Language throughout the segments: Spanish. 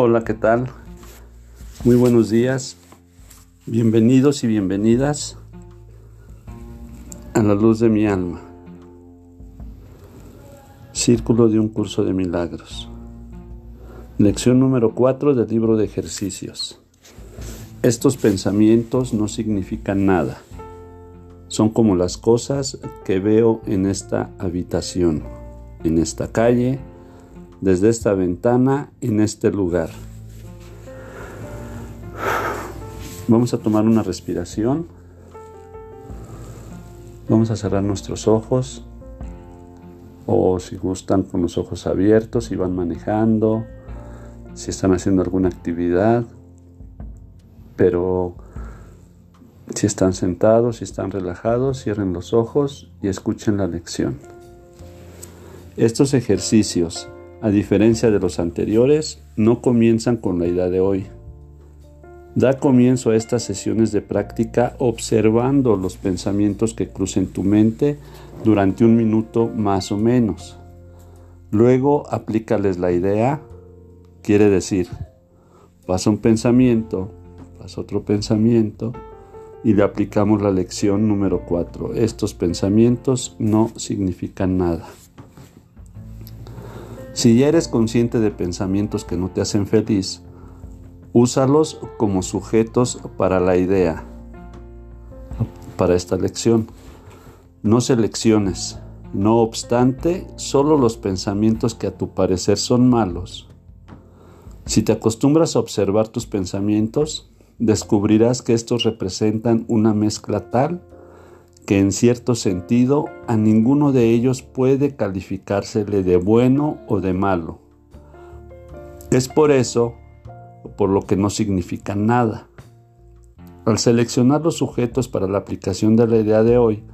Hola, ¿qué tal? Muy buenos días. Bienvenidos y bienvenidas a la luz de mi alma. Círculo de un curso de milagros. Lección número 4 del libro de ejercicios. Estos pensamientos no significan nada. Son como las cosas que veo en esta habitación, en esta calle, desde esta ventana, en este lugar. Vamos a tomar una respiración. Vamos a cerrar nuestros ojos o si gustan con los ojos abiertos, si van manejando, si están haciendo alguna actividad, pero si están sentados, si están relajados, cierren los ojos y escuchen la lección. Estos ejercicios a diferencia de los anteriores, no comienzan con la idea de hoy. Da comienzo a estas sesiones de práctica observando los pensamientos que crucen tu mente durante un minuto más o menos. Luego aplícales la idea, quiere decir, pasa un pensamiento, pasa otro pensamiento y le aplicamos la lección número 4. Estos pensamientos no significan nada. Si ya eres consciente de pensamientos que no te hacen feliz, úsalos como sujetos para la idea, para esta lección. No selecciones. No obstante, solo los pensamientos que a tu parecer son malos. Si te acostumbras a observar tus pensamientos, descubrirás que estos representan una mezcla tal que en cierto sentido a ninguno de ellos puede calificársele de bueno o de malo. Es por eso por lo que no significa nada. Al seleccionar los sujetos para la aplicación de la idea de hoy,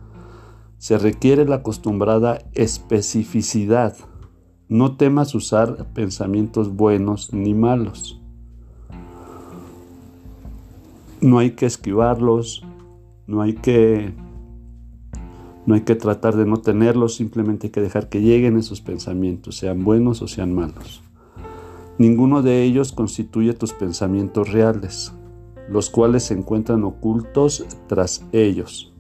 se requiere la acostumbrada especificidad. No temas usar pensamientos buenos ni malos. No hay que esquivarlos, no hay que no hay que tratar de no tenerlos, simplemente hay que dejar que lleguen esos pensamientos, sean buenos o sean malos. Ninguno de ellos constituye tus pensamientos reales, los cuales se encuentran ocultos tras ellos.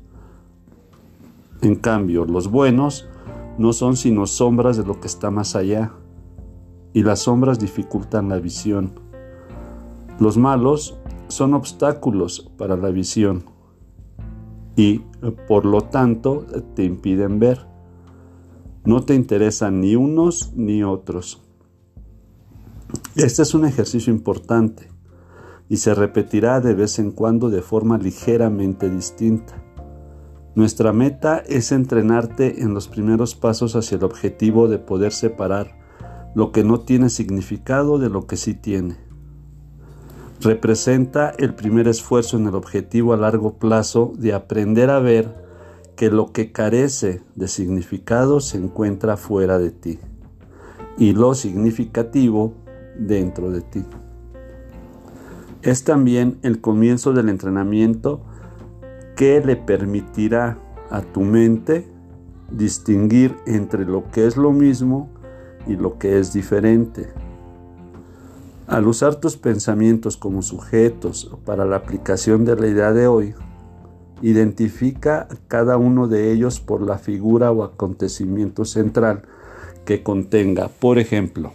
En cambio, los buenos no son sino sombras de lo que está más allá, y las sombras dificultan la visión. Los malos son obstáculos para la visión y por lo tanto te impiden ver. No te interesan ni unos ni otros. Este es un ejercicio importante y se repetirá de vez en cuando de forma ligeramente distinta. Nuestra meta es entrenarte en los primeros pasos hacia el objetivo de poder separar lo que no tiene significado de lo que sí tiene representa el primer esfuerzo en el objetivo a largo plazo de aprender a ver que lo que carece de significado se encuentra fuera de ti y lo significativo dentro de ti. Es también el comienzo del entrenamiento que le permitirá a tu mente distinguir entre lo que es lo mismo y lo que es diferente al usar tus pensamientos como sujetos para la aplicación de la idea de hoy, identifica cada uno de ellos por la figura o acontecimiento central que contenga. Por ejemplo,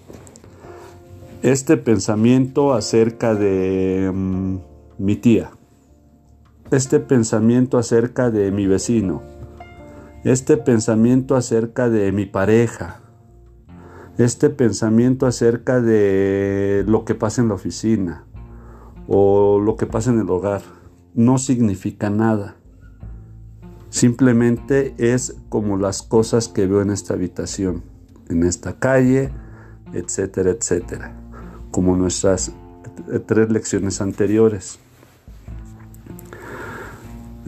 este pensamiento acerca de mm, mi tía, este pensamiento acerca de mi vecino, este pensamiento acerca de mi pareja, este pensamiento acerca de lo que pasa en la oficina o lo que pasa en el hogar no significa nada. Simplemente es como las cosas que veo en esta habitación, en esta calle, etcétera, etcétera, como nuestras tres lecciones anteriores.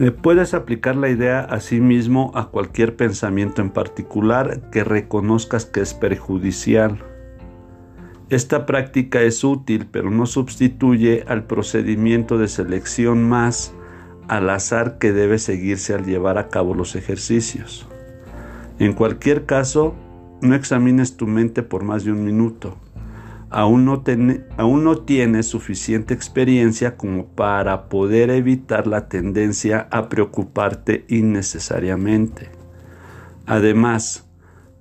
Eh, puedes aplicar la idea a sí mismo a cualquier pensamiento en particular que reconozcas que es perjudicial. Esta práctica es útil, pero no sustituye al procedimiento de selección más al azar que debe seguirse al llevar a cabo los ejercicios. En cualquier caso, no examines tu mente por más de un minuto. Aún no, aún no tienes suficiente experiencia como para poder evitar la tendencia a preocuparte innecesariamente. Además,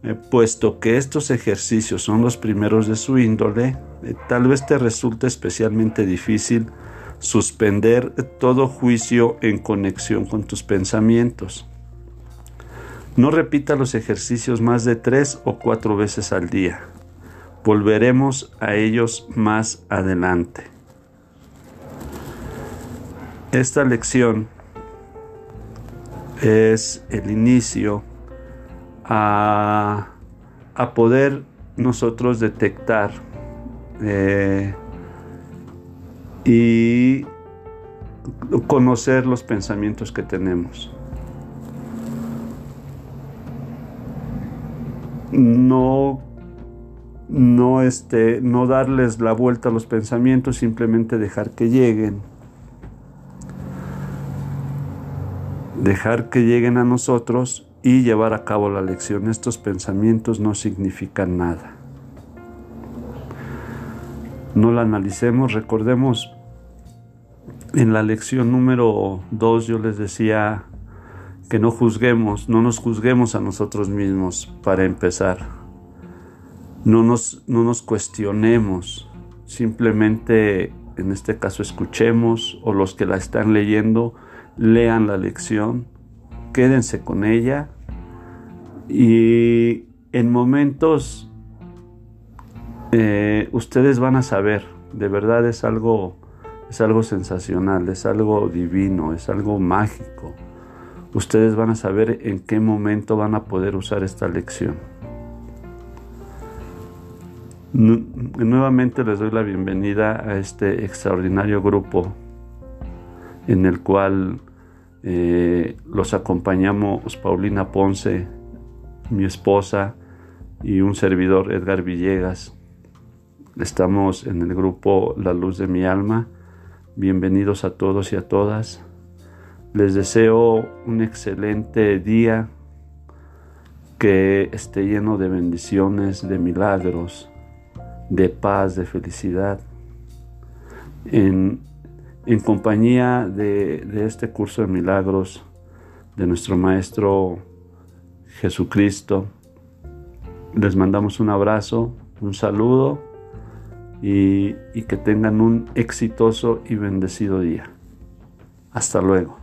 eh, puesto que estos ejercicios son los primeros de su índole, eh, tal vez te resulte especialmente difícil suspender todo juicio en conexión con tus pensamientos. No repita los ejercicios más de tres o cuatro veces al día. Volveremos a ellos más adelante. Esta lección es el inicio a, poder nosotros detectar eh, y conocer los pensamientos que tenemos. No no este no darles la vuelta a los pensamientos, simplemente dejar que lleguen. Dejar que lleguen a nosotros y llevar a cabo la lección. Estos pensamientos no significan nada. No la analicemos, recordemos en la lección número 2 yo les decía que no juzguemos, no nos juzguemos a nosotros mismos para empezar no nos, no nos cuestionemos, simplemente en este caso escuchemos o los que la están leyendo lean la lección, quédense con ella y en momentos eh, ustedes van a saber, de verdad es algo, es algo sensacional, es algo divino, es algo mágico. Ustedes van a saber en qué momento van a poder usar esta lección. Nuevamente les doy la bienvenida a este extraordinario grupo en el cual eh, los acompañamos Paulina Ponce, mi esposa y un servidor Edgar Villegas. Estamos en el grupo La Luz de mi Alma. Bienvenidos a todos y a todas. Les deseo un excelente día que esté lleno de bendiciones, de milagros de paz, de felicidad, en, compañía de, de este curso de milagros de nuestro Maestro Jesucristo. Les mandamos un abrazo, un saludo y, y, que tengan un exitoso y bendecido día. Hasta luego.